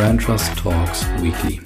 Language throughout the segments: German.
Brand Trust Talks Weekly.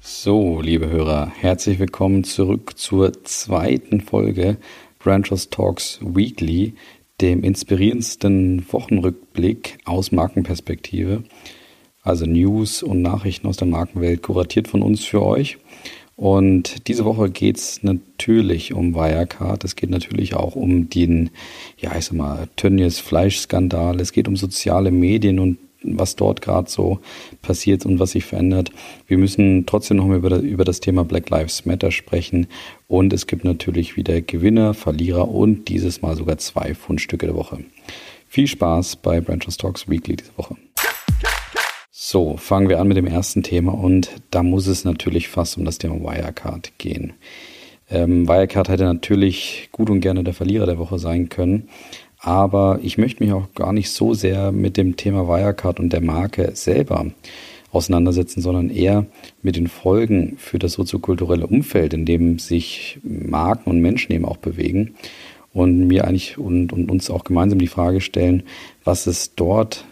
So, liebe Hörer, herzlich willkommen zurück zur zweiten Folge Brand Trust Talks Weekly, dem inspirierendsten Wochenrückblick aus Markenperspektive. Also News und Nachrichten aus der Markenwelt kuratiert von uns für euch. Und diese Woche geht es natürlich um Wirecard. Es geht natürlich auch um den, ja, ich sag mal, Tönnies Fleischskandal. Es geht um soziale Medien und was dort gerade so passiert und was sich verändert. Wir müssen trotzdem noch mal über, über das Thema Black Lives Matter sprechen. Und es gibt natürlich wieder Gewinner, Verlierer und dieses Mal sogar zwei Fundstücke der Woche. Viel Spaß bei Branches Talks Weekly diese Woche. So, fangen wir an mit dem ersten Thema und da muss es natürlich fast um das Thema Wirecard gehen. Ähm, Wirecard hätte natürlich gut und gerne der Verlierer der Woche sein können, aber ich möchte mich auch gar nicht so sehr mit dem Thema Wirecard und der Marke selber auseinandersetzen, sondern eher mit den Folgen für das soziokulturelle Umfeld, in dem sich Marken und Menschen eben auch bewegen und mir eigentlich und, und uns auch gemeinsam die Frage stellen, was es dort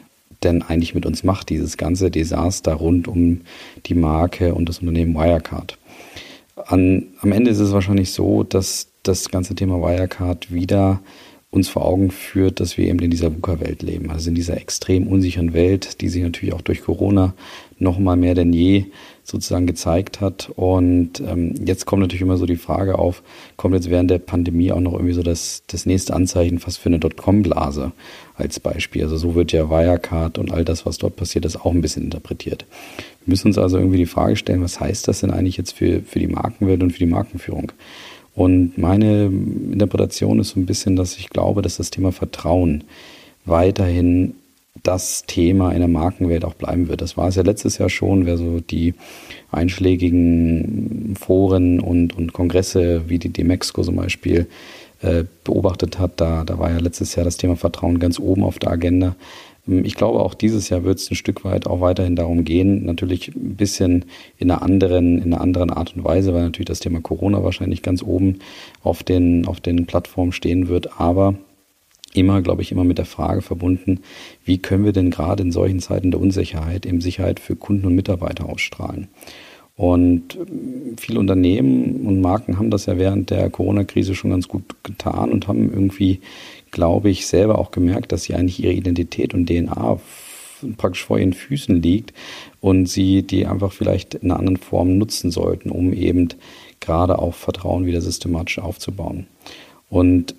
denn eigentlich mit uns macht, dieses ganze Desaster rund um die Marke und das Unternehmen Wirecard. An, am Ende ist es wahrscheinlich so, dass das ganze Thema Wirecard wieder uns vor Augen führt, dass wir eben in dieser VUCA-Welt leben, also in dieser extrem unsicheren Welt, die sich natürlich auch durch Corona noch mal mehr denn je sozusagen gezeigt hat. Und ähm, jetzt kommt natürlich immer so die Frage auf, kommt jetzt während der Pandemie auch noch irgendwie so das, das nächste Anzeichen fast für eine Dotcom-Blase als Beispiel. Also so wird ja Wirecard und all das, was dort passiert ist, auch ein bisschen interpretiert. Wir müssen uns also irgendwie die Frage stellen, was heißt das denn eigentlich jetzt für, für die Markenwelt und für die Markenführung? Und meine Interpretation ist so ein bisschen, dass ich glaube, dass das Thema Vertrauen weiterhin das Thema in der Markenwelt auch bleiben wird. Das war es ja letztes Jahr schon, wer so die einschlägigen Foren und, und Kongresse wie die Demexco zum Beispiel äh, beobachtet hat, da, da war ja letztes Jahr das Thema Vertrauen ganz oben auf der Agenda. Ähm, ich glaube, auch dieses Jahr wird es ein Stück weit auch weiterhin darum gehen, natürlich ein bisschen in einer anderen, in einer anderen Art und Weise, weil natürlich das Thema Corona wahrscheinlich ganz oben auf den, auf den Plattformen stehen wird, aber immer, glaube ich, immer mit der Frage verbunden, wie können wir denn gerade in solchen Zeiten der Unsicherheit eben Sicherheit für Kunden und Mitarbeiter ausstrahlen? Und ähm, viele Unternehmen und Marken haben das ja während der Corona-Krise schon ganz gut getan und haben irgendwie glaube ich, selber auch gemerkt, dass sie eigentlich ihre Identität und DNA praktisch vor ihren Füßen liegt und sie die einfach vielleicht in einer anderen Form nutzen sollten, um eben gerade auch Vertrauen wieder systematisch aufzubauen. Und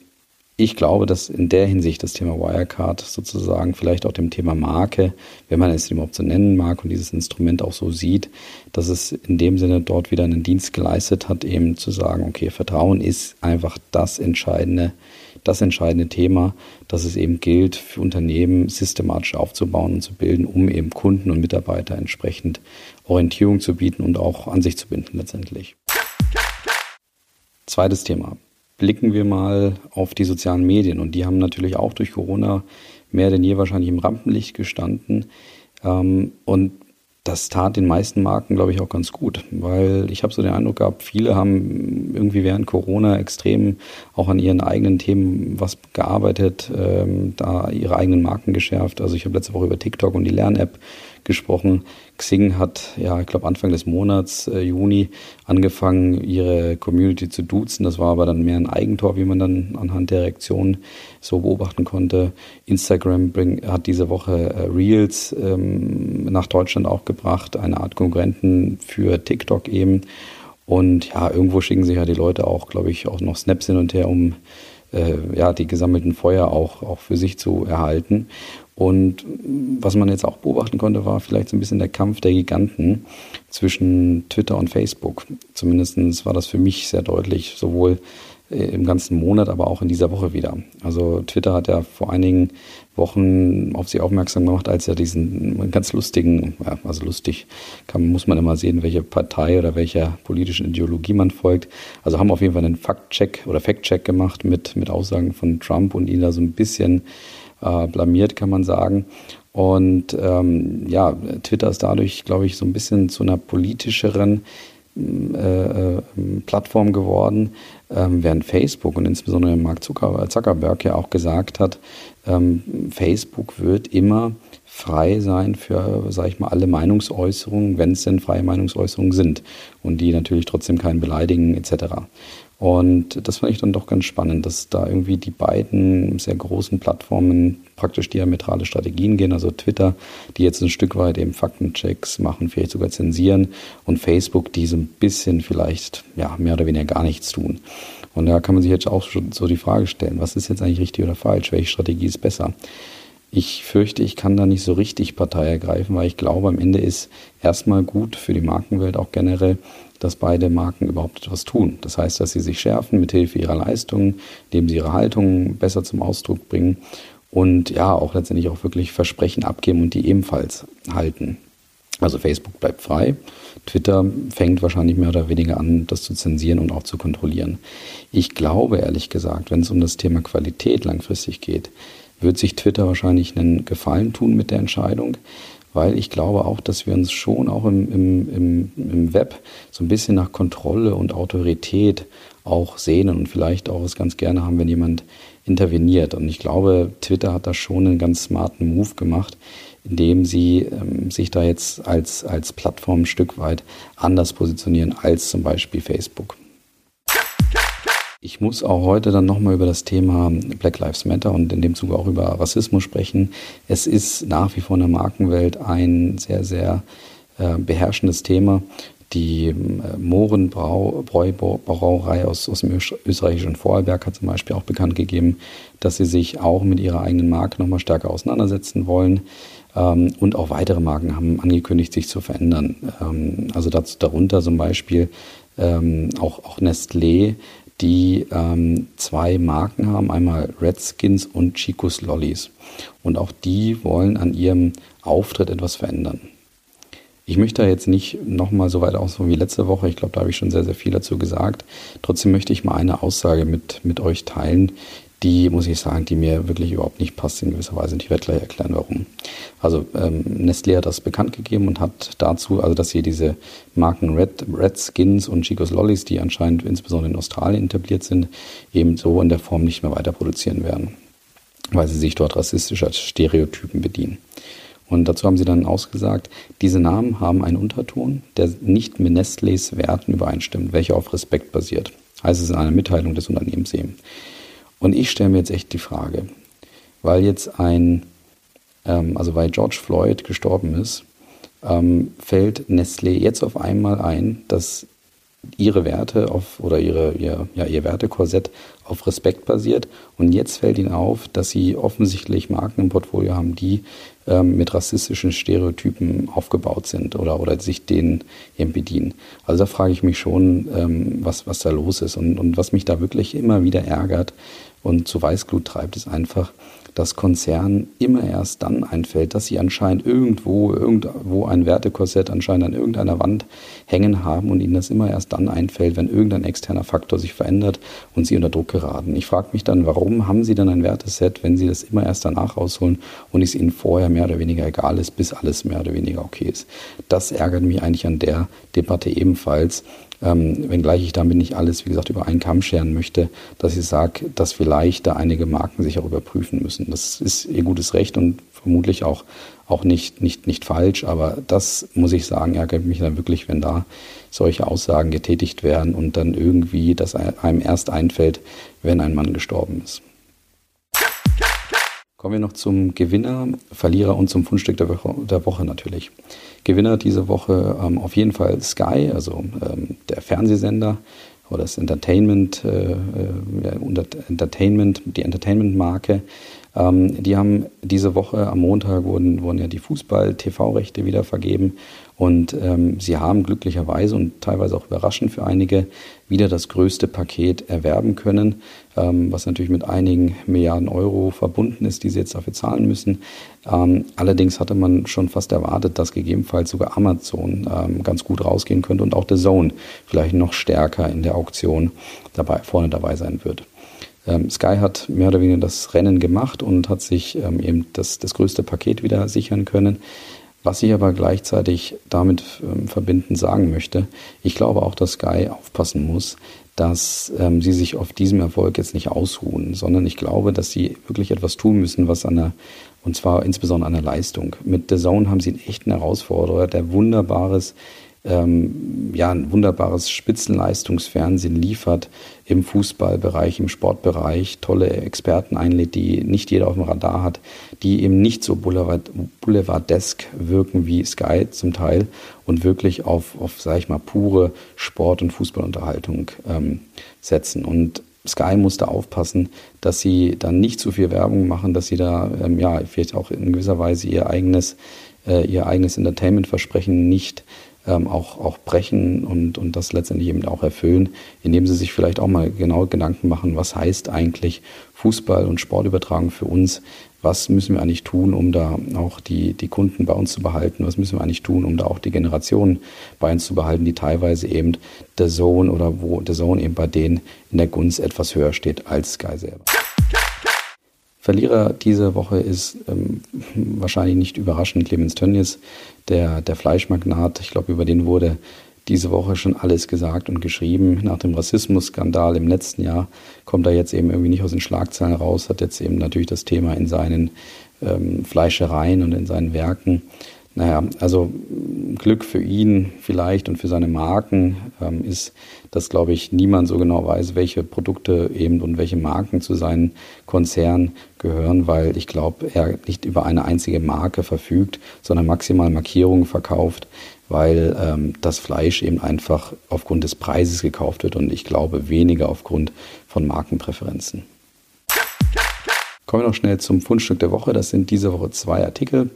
ich glaube, dass in der Hinsicht das Thema Wirecard sozusagen vielleicht auch dem Thema Marke, wenn man es überhaupt so nennen mag und dieses Instrument auch so sieht, dass es in dem Sinne dort wieder einen Dienst geleistet hat, eben zu sagen, okay, Vertrauen ist einfach das entscheidende das entscheidende Thema, dass es eben gilt, für Unternehmen systematisch aufzubauen und zu bilden, um eben Kunden und Mitarbeiter entsprechend Orientierung zu bieten und auch an sich zu binden letztendlich. Zweites Thema. Blicken wir mal auf die sozialen Medien und die haben natürlich auch durch Corona mehr denn je wahrscheinlich im Rampenlicht gestanden. Ähm, und das tat den meisten Marken, glaube ich, auch ganz gut, weil ich habe so den Eindruck gehabt, viele haben irgendwie während Corona extrem auch an ihren eigenen Themen was gearbeitet, ähm, da ihre eigenen Marken geschärft. Also ich habe letzte Woche über TikTok und die Lern-App gesprochen. Xing hat, ja, ich glaube Anfang des Monats, äh, Juni, angefangen, ihre Community zu duzen. Das war aber dann mehr ein Eigentor, wie man dann anhand der Reaktion so beobachten konnte. Instagram bring, hat diese Woche äh, Reels ähm, nach Deutschland auch gebracht, eine Art Konkurrenten für TikTok eben. Und ja, irgendwo schicken sich ja die Leute auch, glaube ich, auch noch Snaps hin und her, um äh, ja, die gesammelten Feuer auch, auch für sich zu erhalten. Und was man jetzt auch beobachten konnte, war vielleicht so ein bisschen der Kampf der Giganten zwischen Twitter und Facebook. Zumindest war das für mich sehr deutlich, sowohl äh, im ganzen Monat, aber auch in dieser Woche wieder. Also Twitter hat ja vor einigen Wochen auf sie aufmerksam gemacht, als er diesen ganz lustigen, ja, also lustig, kann, muss man immer sehen, welche Partei oder welcher politischen Ideologie man folgt. Also haben auf jeden Fall einen Fact-Check oder Fact-Check gemacht mit, mit Aussagen von Trump und ihn da so ein bisschen äh, blamiert, kann man sagen. Und ähm, ja, Twitter ist dadurch, glaube ich, so ein bisschen zu einer politischeren äh, Plattform geworden, ähm, während Facebook und insbesondere Mark Zuckerberg ja auch gesagt hat, ähm, Facebook wird immer frei sein für, sage ich mal, alle Meinungsäußerungen, wenn es denn freie Meinungsäußerungen sind und die natürlich trotzdem keinen beleidigen etc. Und das fand ich dann doch ganz spannend, dass da irgendwie die beiden sehr großen Plattformen praktisch diametrale Strategien gehen. Also Twitter, die jetzt ein Stück weit eben Faktenchecks machen, vielleicht sogar zensieren und Facebook, die so ein bisschen vielleicht ja, mehr oder weniger gar nichts tun. Und da kann man sich jetzt auch schon so die Frage stellen, was ist jetzt eigentlich richtig oder falsch? Welche Strategie ist besser? Ich fürchte, ich kann da nicht so richtig Partei ergreifen, weil ich glaube, am Ende ist erstmal gut für die Markenwelt auch generell, dass beide Marken überhaupt etwas tun. Das heißt, dass sie sich schärfen mit Hilfe ihrer Leistungen, indem sie ihre Haltung besser zum Ausdruck bringen und ja, auch letztendlich auch wirklich Versprechen abgeben und die ebenfalls halten. Also Facebook bleibt frei. Twitter fängt wahrscheinlich mehr oder weniger an, das zu zensieren und auch zu kontrollieren. Ich glaube ehrlich gesagt, wenn es um das Thema Qualität langfristig geht, wird sich Twitter wahrscheinlich einen Gefallen tun mit der Entscheidung, weil ich glaube auch, dass wir uns schon auch im, im, im, im Web so ein bisschen nach Kontrolle und Autorität auch sehnen und vielleicht auch es ganz gerne haben, wenn jemand interveniert. Und ich glaube, Twitter hat da schon einen ganz smarten Move gemacht, indem sie ähm, sich da jetzt als, als Plattform ein Stück weit anders positionieren als zum Beispiel Facebook. Ich muss auch heute dann nochmal über das Thema Black Lives Matter und in dem Zuge auch über Rassismus sprechen. Es ist nach wie vor in der Markenwelt ein sehr, sehr äh, beherrschendes Thema. Die äh, Mohrenbrauerei aus, aus dem österreichischen Vorarlberg hat zum Beispiel auch bekannt gegeben, dass sie sich auch mit ihrer eigenen Marke nochmal stärker auseinandersetzen wollen. Ähm, und auch weitere Marken haben angekündigt, sich zu verändern. Ähm, also dazu, darunter zum Beispiel ähm, auch, auch Nestlé die ähm, zwei Marken haben, einmal Redskins und Chicos Lollies. Und auch die wollen an ihrem Auftritt etwas verändern. Ich möchte da jetzt nicht nochmal so weit ausholen wie letzte Woche. Ich glaube, da habe ich schon sehr, sehr viel dazu gesagt. Trotzdem möchte ich mal eine Aussage mit, mit euch teilen, die, muss ich sagen, die mir wirklich überhaupt nicht passt in gewisser Weise. Und ich werde gleich erklären, warum. Also ähm, Nestlé hat das bekannt gegeben und hat dazu, also dass sie diese Marken Red, Red Skins und Chicos Lollies, die anscheinend insbesondere in Australien etabliert sind, eben so in der Form nicht mehr weiter produzieren werden, weil sie sich dort rassistischer Stereotypen bedienen. Und dazu haben sie dann ausgesagt, diese Namen haben einen Unterton, der nicht mit Nestlés Werten übereinstimmt, welcher auf Respekt basiert. Heißt es in einer Mitteilung des Unternehmens eben. Und ich stelle mir jetzt echt die Frage, weil jetzt ein, ähm, also weil George Floyd gestorben ist, ähm, fällt Nestlé jetzt auf einmal ein, dass ihre Werte auf oder ihre, ihr, ja, ihr Wertekorsett auf Respekt basiert. Und jetzt fällt ihnen auf, dass sie offensichtlich Marken im Portfolio haben, die ähm, mit rassistischen Stereotypen aufgebaut sind oder, oder sich denen eben bedienen. Also da frage ich mich schon, ähm, was, was da los ist. Und, und was mich da wirklich immer wieder ärgert und zu Weißglut treibt, ist einfach, dass Konzernen immer erst dann einfällt, dass sie anscheinend irgendwo, irgendwo ein Wertekorsett anscheinend an irgendeiner Wand hängen haben und ihnen das immer erst dann einfällt, wenn irgendein externer Faktor sich verändert und sie unter Druck geraten. Ich frage mich dann, warum haben sie dann ein Werteset, wenn sie das immer erst danach rausholen und es ihnen vorher mehr oder weniger egal ist, bis alles mehr oder weniger okay ist. Das ärgert mich eigentlich an der Debatte ebenfalls, ähm, wenngleich ich damit nicht alles, wie gesagt, über einen Kamm scheren möchte, dass ich sage, dass vielleicht da einige Marken sich auch überprüfen müssen. Das ist ihr gutes Recht und vermutlich auch, auch nicht, nicht, nicht falsch, aber das muss ich sagen, ärgert mich dann wirklich, wenn da solche Aussagen getätigt werden und dann irgendwie das einem erst einfällt, wenn ein Mann gestorben ist. Kommen wir noch zum Gewinner, Verlierer und zum Fundstück der Woche, der Woche natürlich. Gewinner diese Woche ähm, auf jeden Fall Sky, also ähm, der Fernsehsender oder das Entertainment, äh, äh, Entertainment, die Entertainment-Marke. Ähm, die haben diese Woche am Montag wurden, wurden ja die Fußball-TV-Rechte wieder vergeben und ähm, sie haben glücklicherweise und teilweise auch überraschend für einige wieder das größte Paket erwerben können, ähm, was natürlich mit einigen Milliarden Euro verbunden ist, die sie jetzt dafür zahlen müssen. Ähm, allerdings hatte man schon fast erwartet, dass gegebenenfalls sogar Amazon ähm, ganz gut rausgehen könnte und auch The Zone vielleicht noch stärker in der Auktion dabei, vorne dabei sein wird. Ähm, Sky hat mehr oder weniger das Rennen gemacht und hat sich ähm, eben das, das größte Paket wieder sichern können. Was ich aber gleichzeitig damit ähm, verbindend sagen möchte, ich glaube auch, dass Sky aufpassen muss, dass ähm, sie sich auf diesem Erfolg jetzt nicht ausruhen, sondern ich glaube, dass sie wirklich etwas tun müssen, was an der, und zwar insbesondere an der Leistung. Mit The Zone haben sie einen echten Herausforderer, der wunderbares ähm, ja, ein wunderbares Spitzenleistungsfernsehen liefert im Fußballbereich, im Sportbereich, tolle Experten einlädt, die nicht jeder auf dem Radar hat, die eben nicht so Boulevard, Boulevardesk wirken wie Sky zum Teil und wirklich auf, auf sag ich mal, pure Sport- und Fußballunterhaltung ähm, setzen. Und Sky muss da aufpassen, dass sie dann nicht zu viel Werbung machen, dass sie da ähm, ja vielleicht auch in gewisser Weise ihr eigenes, äh, ihr eigenes Entertainment-Versprechen nicht ähm, auch, auch brechen und, und das letztendlich eben auch erfüllen, indem sie sich vielleicht auch mal genau Gedanken machen, was heißt eigentlich Fußball und Sportübertragung für uns, was müssen wir eigentlich tun, um da auch die, die Kunden bei uns zu behalten, was müssen wir eigentlich tun, um da auch die Generationen bei uns zu behalten, die teilweise eben der Zone oder wo der Zone eben bei denen in der Gunst etwas höher steht als Sky selber. Verlierer diese Woche ist ähm, wahrscheinlich nicht überraschend Clemens Tönnies, der, der Fleischmagnat. Ich glaube, über den wurde diese Woche schon alles gesagt und geschrieben. Nach dem Rassismusskandal im letzten Jahr kommt er jetzt eben irgendwie nicht aus den Schlagzeilen raus, hat jetzt eben natürlich das Thema in seinen ähm, Fleischereien und in seinen Werken naja, also Glück für ihn vielleicht und für seine Marken ähm, ist, dass, glaube ich, niemand so genau weiß, welche Produkte eben und welche Marken zu seinen Konzernen gehören, weil ich glaube, er nicht über eine einzige Marke verfügt, sondern maximal Markierungen verkauft, weil ähm, das Fleisch eben einfach aufgrund des Preises gekauft wird und ich glaube weniger aufgrund von Markenpräferenzen. Kommen wir noch schnell zum Fundstück der Woche. Das sind diese Woche zwei Artikel.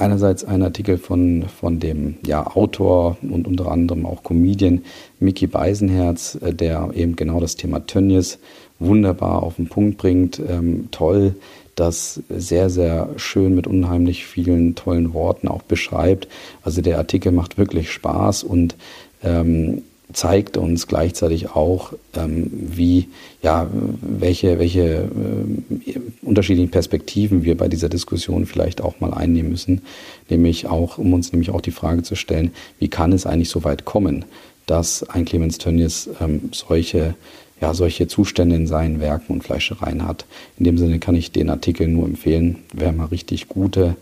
Einerseits ein Artikel von, von dem ja, Autor und unter anderem auch Comedian Mickey Beisenherz, äh, der eben genau das Thema Tönnies wunderbar auf den Punkt bringt. Ähm, toll, das sehr, sehr schön mit unheimlich vielen tollen Worten auch beschreibt. Also der Artikel macht wirklich Spaß und ähm, zeigt uns gleichzeitig auch, ähm, wie, ja, welche, welche äh, unterschiedlichen Perspektiven wir bei dieser Diskussion vielleicht auch mal einnehmen müssen, nämlich auch, um uns nämlich auch die Frage zu stellen, wie kann es eigentlich so weit kommen, dass ein Clemens Tönnies ähm, solche, ja, solche Zustände in seinen Werken und Fleischereien hat. In dem Sinne kann ich den Artikel nur empfehlen, wer mal richtig gute,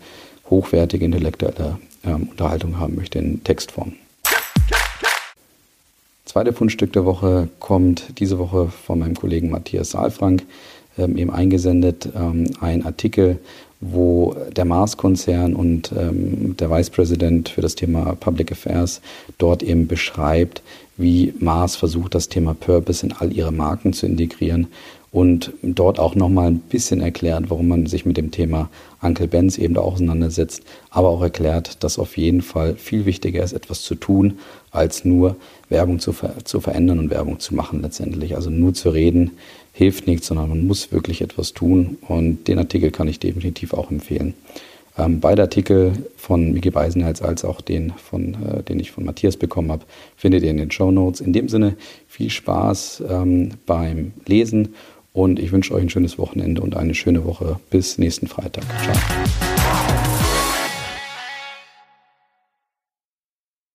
hochwertige intellektuelle ähm, Unterhaltung haben möchte in Textform. Zweite Fundstück der Woche kommt diese Woche von meinem Kollegen Matthias Saalfrank, ähm, eben eingesendet, ähm, ein Artikel, wo der Mars-Konzern und ähm, der Vice President für das Thema Public Affairs dort eben beschreibt, wie Mars versucht, das Thema Purpose in all ihre Marken zu integrieren und dort auch nochmal ein bisschen erklärt, warum man sich mit dem Thema Uncle Benz eben da auseinandersetzt, aber auch erklärt, dass auf jeden Fall viel wichtiger ist, etwas zu tun, als nur Werbung zu, ver zu verändern und Werbung zu machen letztendlich. Also nur zu reden hilft nichts, sondern man muss wirklich etwas tun und den Artikel kann ich definitiv auch empfehlen. Ähm, beide Artikel von Miki Beisenherz als auch den, von, äh, den ich von Matthias bekommen habe, findet ihr in den Show Notes. In dem Sinne viel Spaß ähm, beim Lesen und ich wünsche euch ein schönes Wochenende und eine schöne Woche. Bis nächsten Freitag. Ciao.